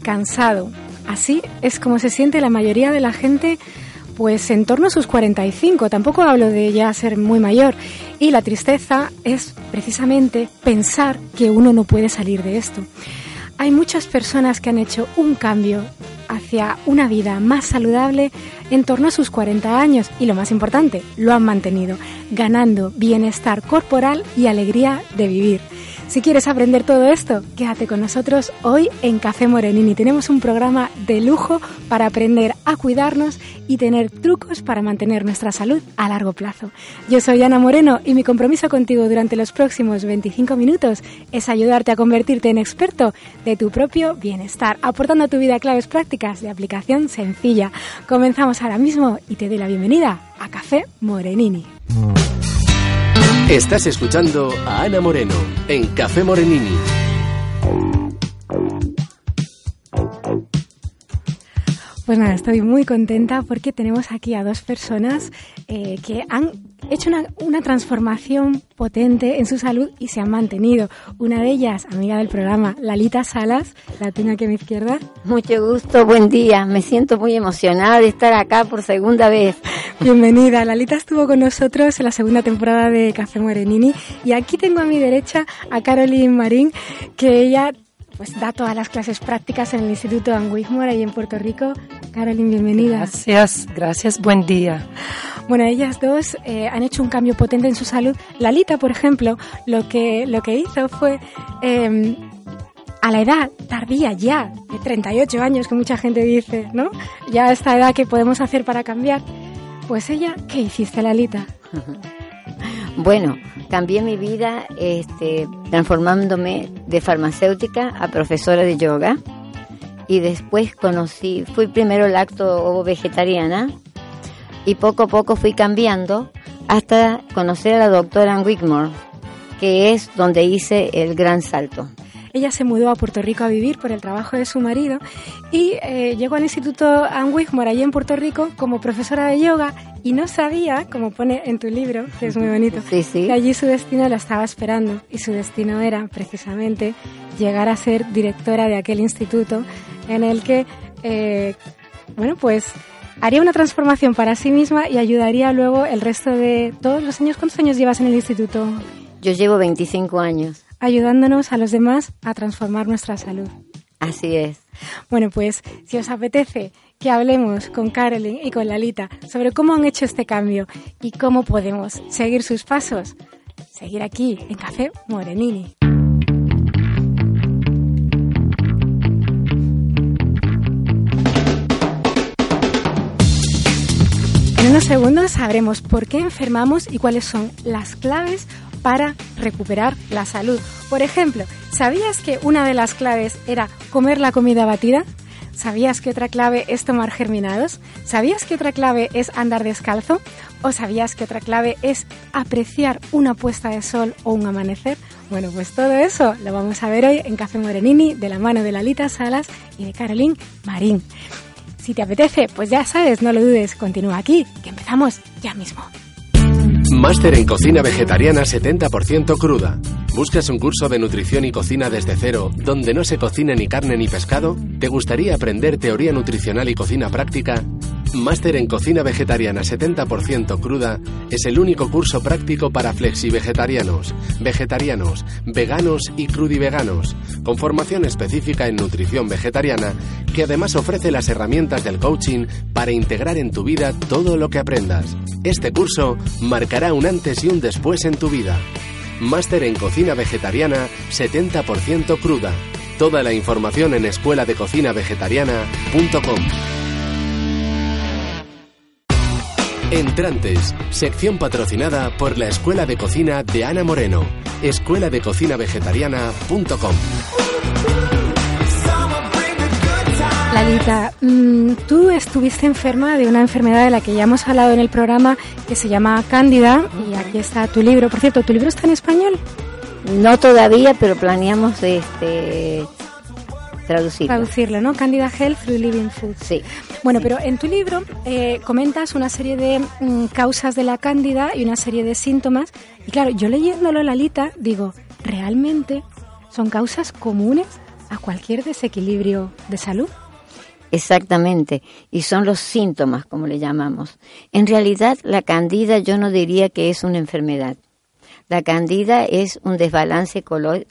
cansado. Así es como se siente la mayoría de la gente pues en torno a sus 45, tampoco hablo de ya ser muy mayor. Y la tristeza es precisamente pensar que uno no puede salir de esto. Hay muchas personas que han hecho un cambio hacia una vida más saludable en torno a sus 40 años y lo más importante, lo han mantenido, ganando bienestar corporal y alegría de vivir. Si quieres aprender todo esto, quédate con nosotros hoy en Café Morenini. Tenemos un programa de lujo para aprender a cuidarnos y tener trucos para mantener nuestra salud a largo plazo. Yo soy Ana Moreno y mi compromiso contigo durante los próximos 25 minutos es ayudarte a convertirte en experto de tu propio bienestar, aportando a tu vida claves prácticas de aplicación sencilla. Comenzamos ahora mismo y te doy la bienvenida a Café Morenini. Estás escuchando a Ana Moreno en Café Morenini. Pues nada, estoy muy contenta porque tenemos aquí a dos personas eh, que han hecho una, una, transformación potente en su salud y se han mantenido. Una de ellas, amiga del programa, Lalita Salas, la tengo aquí a mi izquierda. Mucho gusto, buen día. Me siento muy emocionada de estar acá por segunda vez. Bienvenida. Lalita estuvo con nosotros en la segunda temporada de Café Morenini y aquí tengo a mi derecha a Caroline Marín, que ella pues da todas las clases prácticas en el Instituto Ann Wigmore ahí en Puerto Rico. Caroline, bienvenida. Gracias, gracias, buen día. Bueno, ellas dos eh, han hecho un cambio potente en su salud. Lalita, por ejemplo, lo que, lo que hizo fue... Eh, a la edad tardía ya, de 38 años, que mucha gente dice, ¿no? Ya a esta edad que podemos hacer para cambiar. Pues ella, ¿qué hiciste, Lalita? Bueno, cambié mi vida este, transformándome de farmacéutica a profesora de yoga y después conocí, fui primero lacto vegetariana y poco a poco fui cambiando hasta conocer a la doctora Wigmore, que es donde hice el gran salto. Ella se mudó a Puerto Rico a vivir por el trabajo de su marido y eh, llegó al Instituto Ann Wigmore allí en Puerto Rico como profesora de yoga y no sabía, como pone en tu libro, que es muy bonito, sí, sí. que allí su destino la estaba esperando y su destino era precisamente llegar a ser directora de aquel instituto en el que, eh, bueno, pues haría una transformación para sí misma y ayudaría luego el resto de todos los años. ¿Cuántos años llevas en el instituto? Yo llevo 25 años ayudándonos a los demás a transformar nuestra salud. Así es. Bueno, pues si os apetece que hablemos con Carolyn y con Lalita sobre cómo han hecho este cambio y cómo podemos seguir sus pasos, seguir aquí en Café Morenini. En unos segundos sabremos por qué enfermamos y cuáles son las claves para recuperar la salud. Por ejemplo, ¿sabías que una de las claves era comer la comida batida? ¿Sabías que otra clave es tomar germinados? ¿Sabías que otra clave es andar descalzo? ¿O sabías que otra clave es apreciar una puesta de sol o un amanecer? Bueno, pues todo eso lo vamos a ver hoy en Café Morenini de la mano de Lalita Salas y de Caroline Marín. Si te apetece, pues ya sabes, no lo dudes, continúa aquí, que empezamos ya mismo. Máster en cocina vegetariana 70% cruda. ¿Buscas un curso de nutrición y cocina desde cero, donde no se cocine ni carne ni pescado? ¿Te gustaría aprender teoría nutricional y cocina práctica? Máster en Cocina Vegetariana 70% cruda es el único curso práctico para flexi-vegetarianos, vegetarianos, veganos y crudiveganos, con formación específica en nutrición vegetariana que además ofrece las herramientas del coaching para integrar en tu vida todo lo que aprendas. Este curso marcará un antes y un después en tu vida. Máster en Cocina Vegetariana 70% cruda. Toda la información en escueladecocinavegetariana.com. Entrantes, sección patrocinada por la Escuela de Cocina de Ana Moreno, escueladecocinavegetariana.com. Lalita, mmm, tú estuviste enferma de una enfermedad de la que ya hemos hablado en el programa que se llama Cándida y aquí está tu libro. Por cierto, ¿tu libro está en español? No todavía, pero planeamos este traducirlo. Traducirlo, ¿no? Candida Health Through Living Food. Sí. Bueno, pero en tu libro eh, comentas una serie de mm, causas de la cándida y una serie de síntomas. Y claro, yo leyéndolo, Lalita, digo, ¿realmente son causas comunes a cualquier desequilibrio de salud. Exactamente, y son los síntomas, como le llamamos. En realidad, la candida yo no diría que es una enfermedad. La candida es un desbalance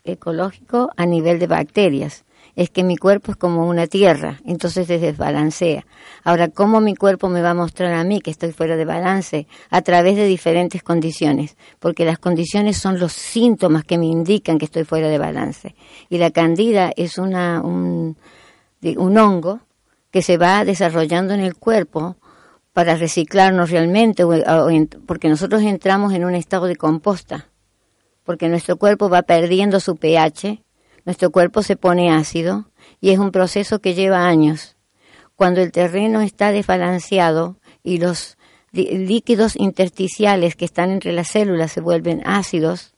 ecológico a nivel de bacterias. Es que mi cuerpo es como una tierra, entonces se desbalancea. Ahora, ¿cómo mi cuerpo me va a mostrar a mí que estoy fuera de balance? A través de diferentes condiciones, porque las condiciones son los síntomas que me indican que estoy fuera de balance. Y la candida es una, un, un hongo que se va desarrollando en el cuerpo para reciclarnos realmente, porque nosotros entramos en un estado de composta, porque nuestro cuerpo va perdiendo su pH, nuestro cuerpo se pone ácido y es un proceso que lleva años. Cuando el terreno está desbalanceado y los líquidos intersticiales que están entre las células se vuelven ácidos,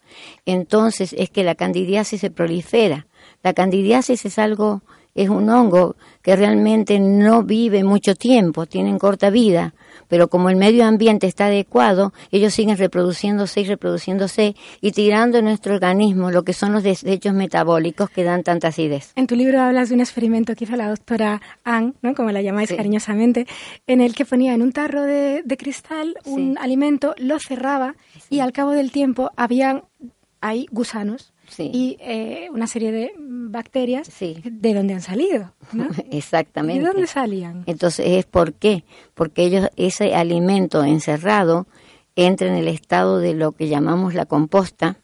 entonces es que la candidiasis se prolifera. La candidiasis es algo es un hongo que realmente no vive mucho tiempo, tienen corta vida, pero como el medio ambiente está adecuado, ellos siguen reproduciéndose y reproduciéndose y tirando en nuestro organismo lo que son los desechos metabólicos que dan tanta acidez. En tu libro hablas de un experimento que hizo la doctora Ann, ¿no? como la llamáis cariñosamente, en el que ponía en un tarro de, cristal un alimento, lo cerraba y al cabo del tiempo habían hay gusanos y eh, una serie de bacterias de dónde han salido. Exactamente. ¿De dónde salían? Entonces, ¿es por qué? Porque ellos, ese alimento encerrado entra en el estado de lo que llamamos la composta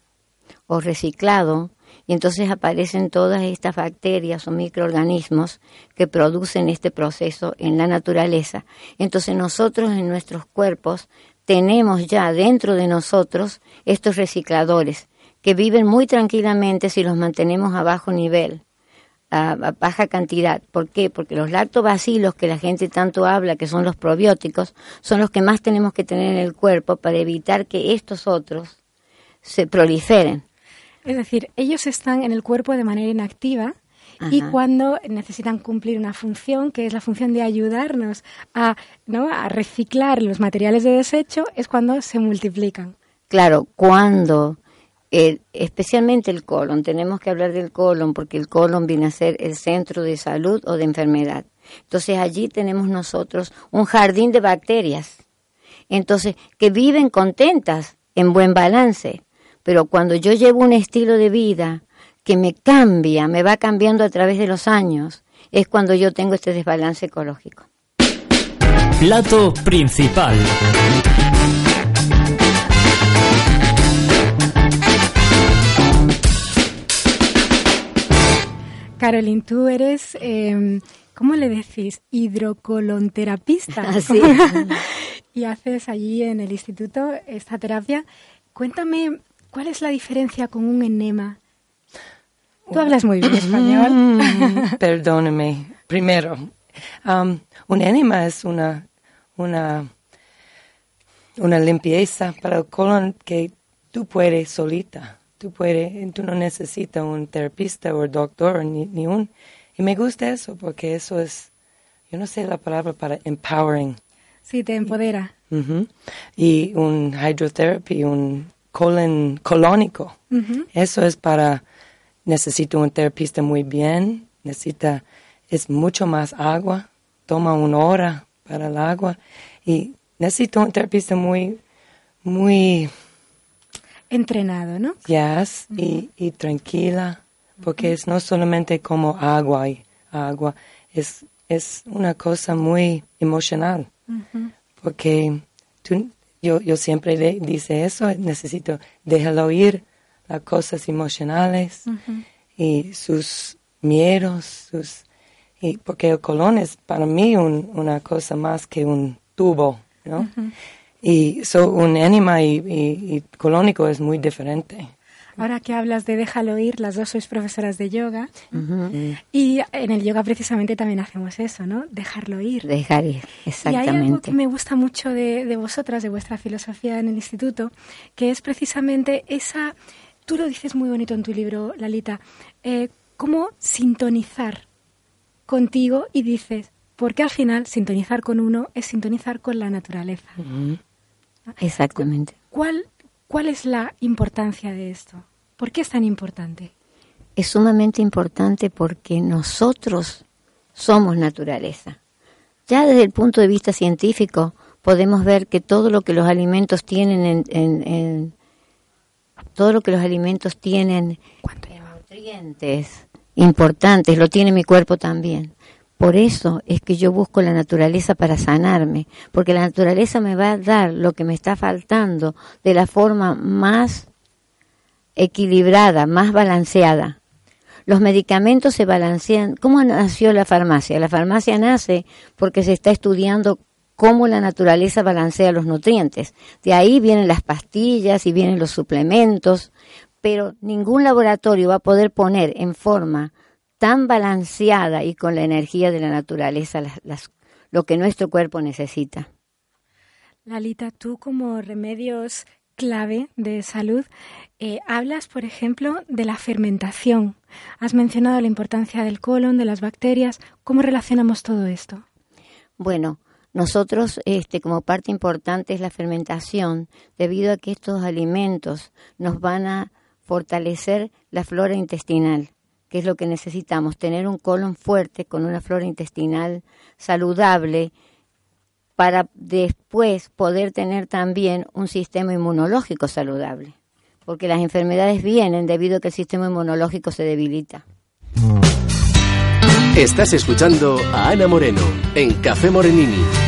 o reciclado, y entonces aparecen todas estas bacterias o microorganismos que producen este proceso en la naturaleza. Entonces nosotros en nuestros cuerpos tenemos ya dentro de nosotros estos recicladores que viven muy tranquilamente si los mantenemos a bajo nivel, a, baja cantidad. ¿Por qué? Porque los lactobacilos que la gente tanto habla, que son los probióticos, son los que más tenemos que tener en el cuerpo para evitar que estos otros se proliferen. Es decir, ellos están en el cuerpo de manera inactiva y cuando necesitan cumplir una función, que es la función de ayudarnos a, ¿no? a reciclar los materiales de desecho, es cuando se multiplican. Claro, cuando especialmente el colon, tenemos que hablar del colon porque el colon viene a ser el centro de salud o de enfermedad. Entonces allí tenemos nosotros un jardín de bacterias, entonces que viven contentas, en buen balance, pero cuando yo llevo un estilo de vida que me cambia, me va cambiando a través de los años, es cuando yo tengo este desbalance ecológico. Plato principal. Carolyn, tú eres, eh, ¿cómo le decís? Hidrocolonterapista. Así. y haces allí en el instituto esta terapia. Cuéntame, ¿cuál es la diferencia con un enema? Tú hablas muy bien español. Mm, perdóneme. Primero, um, un enema es una, una, una limpieza para el colon que tú puedes solita tú puedes, tú no necesitas un terapista o doctor ni, ni un... Y me gusta eso porque eso es, yo no sé la palabra para empowering. Sí, te empodera. Y un hydrotherapy, un colon colónico. Eso es para, necesito un terapista muy bien, necesita, es mucho más agua, toma una hora para el agua y necesito un terapista muy, muy entrenado, ¿no? Yes, y, y, tranquila, porque es no solamente como agua y agua, es, es una cosa muy emocional, porque tú, yo, yo siempre le dice eso, necesito déjalo ir las cosas emocionales y sus miedos, sus, y porque el colon es para mí una cosa más que un tubo, ¿no? Y so, un enema y, colónico es muy diferente. Ahora que hablas de déjalo ir, las dos sois profesoras de yoga. Y en el yoga precisamente también hacemos eso, ¿no? Dejarlo ir. Dejar ir, exactamente. Y hay algo que me gusta mucho de, vosotras, de vuestra filosofía en el instituto, que es precisamente esa, tú lo dices muy bonito en tu libro, Lalita, eh, cómo sintonizar contigo y dices, porque al final sintonizar con uno es sintonizar con la naturaleza. Exactamente. ¿Cuál, ¿Cuál es la importancia de esto? ¿Por qué es tan importante? es sumamente importante porque nosotros somos naturaleza. Ya desde el punto de vista científico podemos ver que todo lo que los alimentos tienen en, todo lo que los alimentos tienen nutrientes importantes lo tiene mi cuerpo también. Por eso es que yo busco la naturaleza para sanarme, porque la naturaleza me va a dar lo que me está faltando de la forma más equilibrada, más balanceada. Los medicamentos se balancean. ¿Cómo nació la farmacia? La farmacia nace porque se está estudiando cómo la naturaleza balancea los nutrientes. De ahí vienen las pastillas y vienen los suplementos, pero ningún laboratorio va a poder poner en forma tan balanceada y con la energía de la naturaleza lo que nuestro cuerpo necesita. Lalita, tú como remedios clave de salud, eh, hablas, por ejemplo, de la fermentación. Has mencionado la importancia del colon, de las bacterias. ¿Cómo relacionamos todo esto? Bueno, nosotros, este, como parte importante es la fermentación, debido a que estos alimentos nos van a fortalecer la flora intestinal, que es lo que necesitamos, tener un colon fuerte con una flora intestinal saludable para después poder tener también un sistema inmunológico saludable, porque las enfermedades vienen debido a que el sistema inmunológico se debilita. Estás escuchando a Ana Moreno en Café Morenini.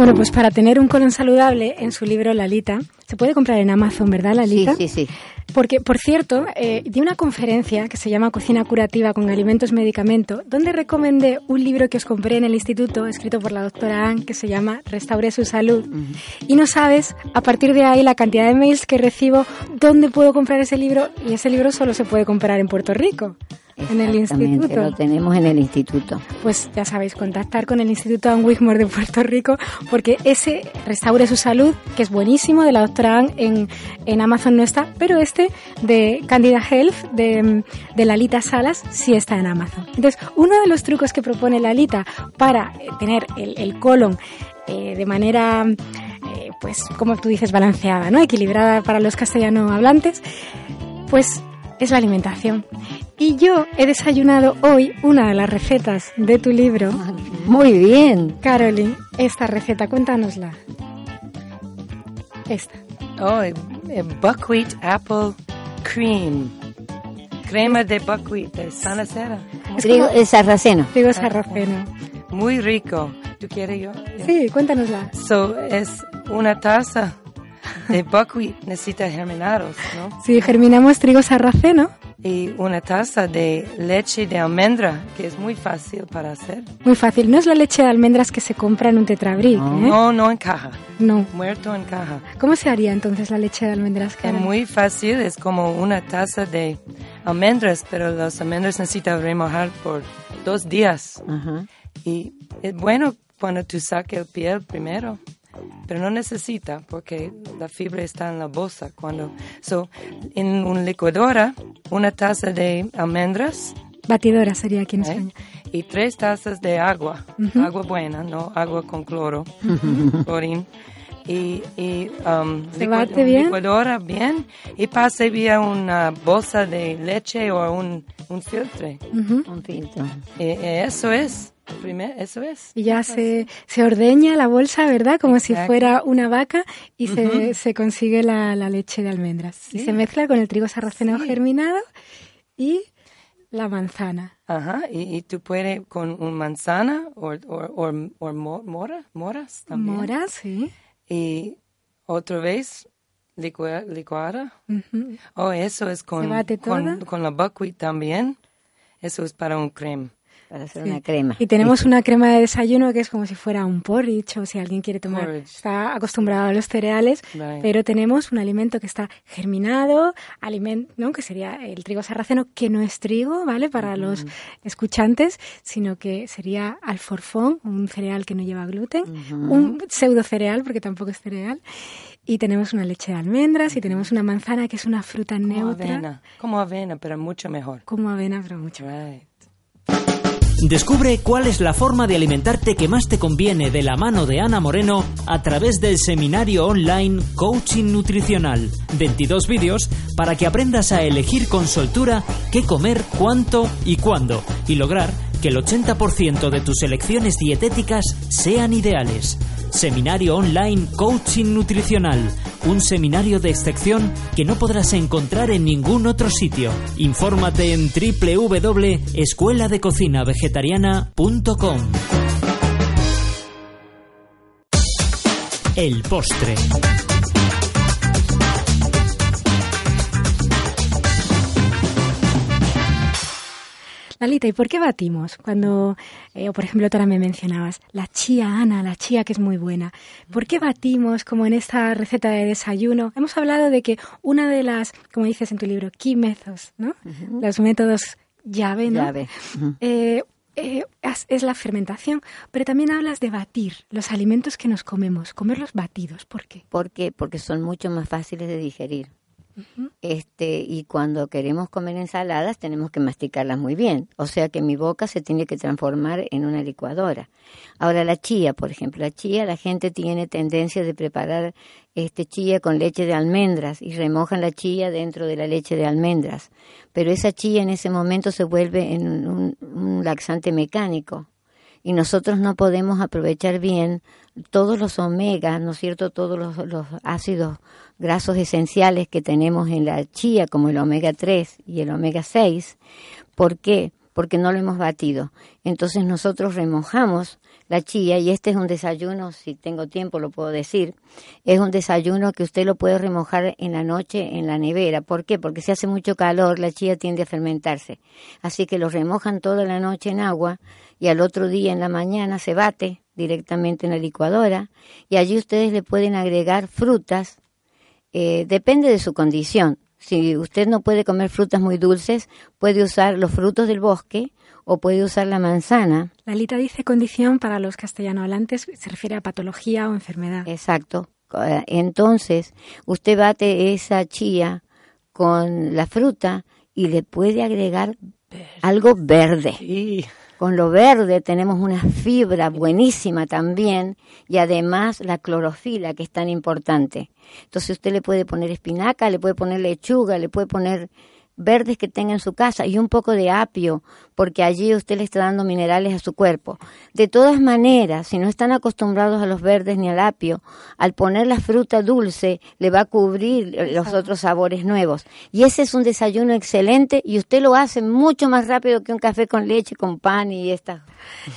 Bueno, pues para tener un colon saludable en su libro Lalita, se puede comprar en Amazon, ¿verdad, Lalita? Sí, sí, sí. Porque, por cierto, eh, di una conferencia que se llama Cocina Curativa con Alimentos Medicamento, donde recomendé un libro que os compré en el instituto, escrito por la doctora Ann, que se llama Restaure su salud. Y no sabes, a partir de ahí, la cantidad de mails que recibo, dónde puedo comprar ese libro, y ese libro solo se puede comprar en Puerto Rico en el instituto. Lo tenemos en el instituto. Pues ya sabéis, contactar con el Instituto Ann Wigmore de Puerto Rico, porque ese Restaure su Salud, que es buenísimo, de la doctora Ann, en, en Amazon no está, pero este de Candida Health, de, de Lalita Salas, sí está en Amazon. Entonces, uno de los trucos que propone Lalita para eh, tener el, el colon eh, de manera eh, pues como tú dices balanceada, ¿no? equilibrada para los castellano hablantes, pues es la alimentación. Y yo he desayunado hoy una de las recetas de tu libro. Muy bien. Caroline, esta receta, cuéntanosla. Esta. Oh, eh, eh, buckwheat apple cream. Crema de buckwheat, de sarraceno. Trigo como... sarraceno. Trigo sarraceno. Muy rico. ¿Tú quieres yo? Sí, cuéntanosla. So, es una taza de buckwheat necesita germinados, ¿no? Sí, germinamos trigo sarraceno. Y una taza de leche de almendra, que es muy fácil para hacer. Muy fácil. No es la leche de almendras que se compra en un tetrabric, no, ¿eh? No, no en caja. No. Muerto en caja. ¿Cómo se haría entonces la leche de almendras? Es muy fácil. Es como una taza de almendras, pero las almendras necesitan remojar por dos días. Y es bueno cuando tú saques el piel primero pero no necesita porque la fibra está en la bolsa. Cuando, so, en una licuadora, una taza de almendras. Batidora sería aquí en ¿eh? España. Y tres tazas de agua, uh -huh. agua buena, no agua con cloro, uh -huh. clorín. Y, y um, ¿Se bate bien? licuadora bien y pase vía una bolsa de leche o un, un filtro. Uh -huh. Un filtro. Y, y eso es. Primer, eso es. Y ya se, se ordeña la bolsa, ¿verdad? Como Exacto. si fuera una vaca y uh -huh. se, se, consigue la, la, leche de almendras. Sí. Y se mezcla con el trigo sarraceno sí. germinado y la manzana. Ajá, y, y tú puedes con una manzana o, o, o, o mora, moras también. Moras, sí. Y otra vez licuada. licuada. Uh -huh. Oh, eso es con, con, con, la buckwheat también. Eso es para un creme para hacer sí. una crema. Y tenemos una crema de desayuno que es como si fuera un porridge o si alguien quiere tomar, porridge. está acostumbrado a los cereales, right. pero tenemos un alimento que está germinado, alimento, ¿no? que sería el trigo sarraceno, que no es trigo, ¿vale? Para los escuchantes, sino que sería alforfón, un cereal que no lleva gluten, un pseudo cereal, porque tampoco es cereal, y tenemos una leche de almendras y tenemos una manzana que es una fruta como neutra. Avena. Como avena, pero mucho mejor. Como avena, pero mucho right. Descubre cuál es la forma de alimentarte que más te conviene de la mano de Ana Moreno a través del seminario online Coaching Nutricional. 22 vídeos para que aprendas a elegir con soltura qué comer, cuánto y cuándo y lograr que el 80% de tus elecciones dietéticas sean ideales. Seminario online Coaching Nutricional, un seminario de excepción que no podrás encontrar en ningún otro sitio. Infórmate en www.escueladecocinavegetariana.com. El postre. ¿Y por qué batimos? Cuando, eh, o por ejemplo, tú ahora me mencionabas la chía Ana, la chía que es muy buena. ¿Por qué batimos como en esta receta de desayuno? Hemos hablado de que una de las, como dices en tu libro, key methods, ¿no? Los métodos llave, ¿no? Llave. Eh, eh, es, es la fermentación, pero también hablas de batir los alimentos que nos comemos, comerlos batidos. ¿Por qué? ¿Por qué? Porque son mucho más fáciles de digerir. Este, y cuando queremos comer ensaladas tenemos que masticarlas muy bien, o sea que mi boca se tiene que transformar en una licuadora. Ahora la chía, por ejemplo, la chía la gente tiene tendencia de preparar este chía con leche de almendras y remojan la chía dentro de la leche de almendras, pero esa chía en ese momento se vuelve en un, un laxante mecánico y nosotros no podemos aprovechar bien todos los omegas, ¿no es cierto? Todos los, ácidos grasos esenciales que tenemos en la chía, como el omega 3 y el omega 6. ¿Por qué? Porque no lo hemos batido. Entonces nosotros remojamos la chía y este es un desayuno, si tengo tiempo lo puedo decir, es un desayuno que usted lo puede remojar en la noche en la nevera. ¿Por qué? Porque si hace mucho calor la chía tiende a fermentarse. Así que lo remojan toda la noche en agua y al otro día en la mañana se bate directamente en la licuadora y allí ustedes le pueden agregar frutas, eh, depende de su condición. Si usted no puede comer frutas muy dulces, puede usar los frutos del bosque o puede usar la manzana. Lalita dice condición para los castellano hablantes, se refiere a patología o enfermedad. Exacto. Entonces, usted bate esa chía con la fruta y le puede agregar verde. algo verde. Sí. Con lo verde tenemos una fibra buenísima también y además la clorofila que es tan importante. Entonces usted le puede poner espinaca, le puede poner lechuga, le puede poner verdes que tenga en su casa y un poco de apio, porque allí usted le está dando minerales a su cuerpo. De todas maneras, si no están acostumbrados a los verdes ni al apio, al poner la fruta dulce le va a cubrir los otros sabores nuevos. Y ese es un desayuno excelente y usted lo hace mucho más rápido que un café con leche, con pan y esta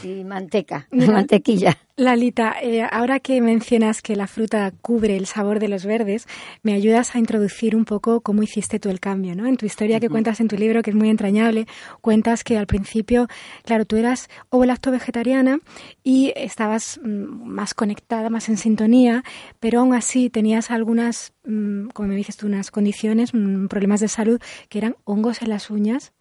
y manteca, Mira, mantequilla. Lalita, eh, ahora que mencionas que la fruta cubre el sabor de los verdes, me ayudas a introducir un poco cómo hiciste tú el cambio, ¿no? En tu historia que cuentas en tu libro, que es muy entrañable, cuentas que al principio, claro, tú eras ovo-lacto vegetariana y estabas mm, más conectada, más en sintonía, pero aún así tenías algunas, mm, como me dices tú, unas condiciones, mm, problemas de salud, que eran hongos en las uñas,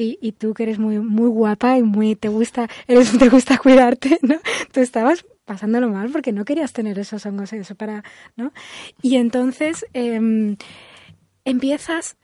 y, tú que eres muy muy guapa y muy te gusta eres, te gusta cuidarte no tú estabas pasándolo mal porque no querías tener esos hongos eso para no y entonces eh, empiezas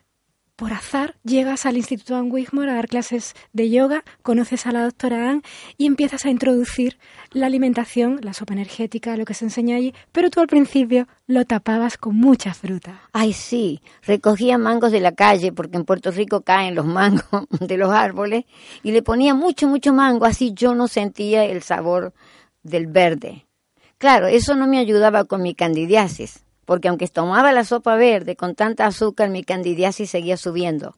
por azar llegas al Instituto Anne Wigmore a dar clases de yoga, conoces a la doctora Anne y empiezas a introducir la alimentación, la sopa energética, lo que se enseña allí, pero tú al principio lo tapabas con mucha fruta. Ay, sí, recogía mangos de la calle, porque en Puerto Rico caen los mangos de los árboles, y le ponía mucho, mucho mango, así yo no sentía el sabor del verde. Claro, eso no me ayudaba con mi candidiasis porque aunque tomaba la sopa verde con tanta azúcar, mi candidiasis seguía subiendo.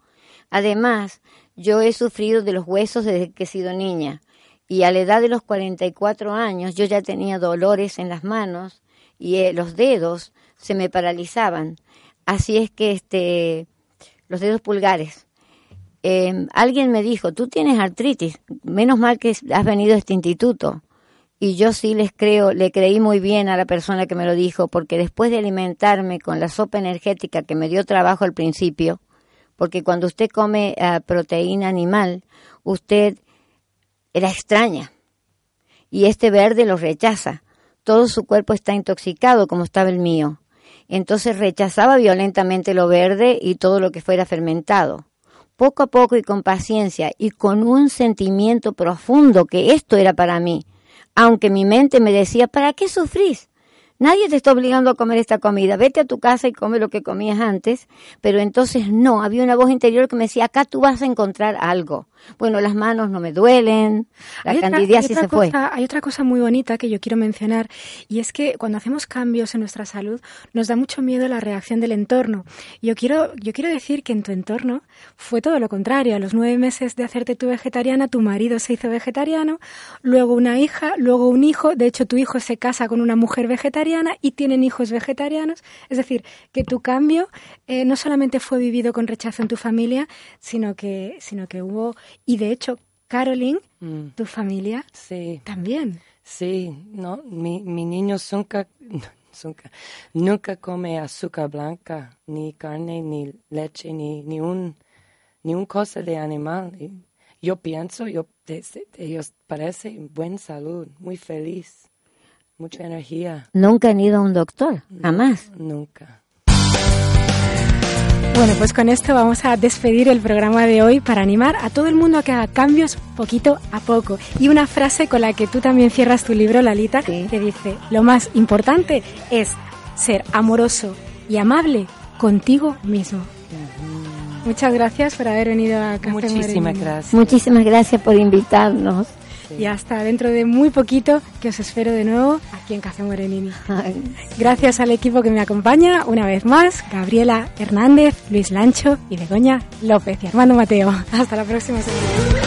Además, yo he sufrido de los huesos desde que he sido niña, y a la edad de los 44 años yo ya tenía dolores en las manos y eh, los dedos se me paralizaban. Así es que este, los dedos pulgares. Eh, alguien me dijo, tú tienes artritis, menos mal que has venido a este instituto. Y yo sí les creo, le creí muy bien a la persona que me lo dijo, porque después de alimentarme con la sopa energética que me dio trabajo al principio, porque cuando usted come uh, proteína animal, usted la extraña. Y este verde lo rechaza. Todo su cuerpo está intoxicado como estaba el mío. Entonces rechazaba violentamente lo verde y todo lo que fuera fermentado. poco a poco y con paciencia y con un sentimiento profundo que esto era para mí, aunque mi mente me decía, ¿para qué sufrís? Nadie te está obligando a comer esta comida. Vete a tu casa y come lo que comías antes. Pero entonces no, había una voz interior que me decía, acá tú vas a encontrar algo. Bueno, las manos no me duelen, la Hay otra- candidiasis hay se otra fue. hay otra cosa muy bonita que yo quiero mencionar y es que cuando hacemos cambios en nuestra salud nos da mucho miedo la reacción del entorno. Yo quiero, yo quiero decir que en tu entorno fue todo lo contrario. A los nueve meses de hacerte tú vegetariana, tu marido se hizo vegetariano, luego una hija, luego un hijo. De hecho, tu hijo se casa con una mujer vegetariana y tienen hijos vegetarianos. Es decir, que tu cambio eh, no solamente fue vivido con rechazo en tu familia, sino que, sino que hubo y de hecho, Caroline, Mm, tu familia sí, también. sí, no, mi, mi niño nunca, nunca, nunca come azúcar blanca, ni carne, ni leche, ni, ni un, ni un cosa de animal. Y yo pienso, yo, de- de- ellos parecen buena salud, muy feliz, mucha energía, Nunca han ido a un doctor, jamás. nunca. Bueno, pues con esto vamos a despedir el programa de hoy para animar a todo el mundo a que haga cambios poquito a poco. Y una frase con la que tú también cierras tu libro, Lalita, Sí. que dice, lo más importante es ser amoroso y amable contigo mismo. Muchas gracias por haber venido a Café Muchísimas gracias. Muchísimas gracias por invitarnos. Y hasta dentro de muy poquito que os espero de nuevo aquí en Café Morenini. Gracias al equipo que me acompaña una vez más, Gabriela Hernández, Luis Lancho y Begoña López y Armando Mateo. Hasta la próxima semana.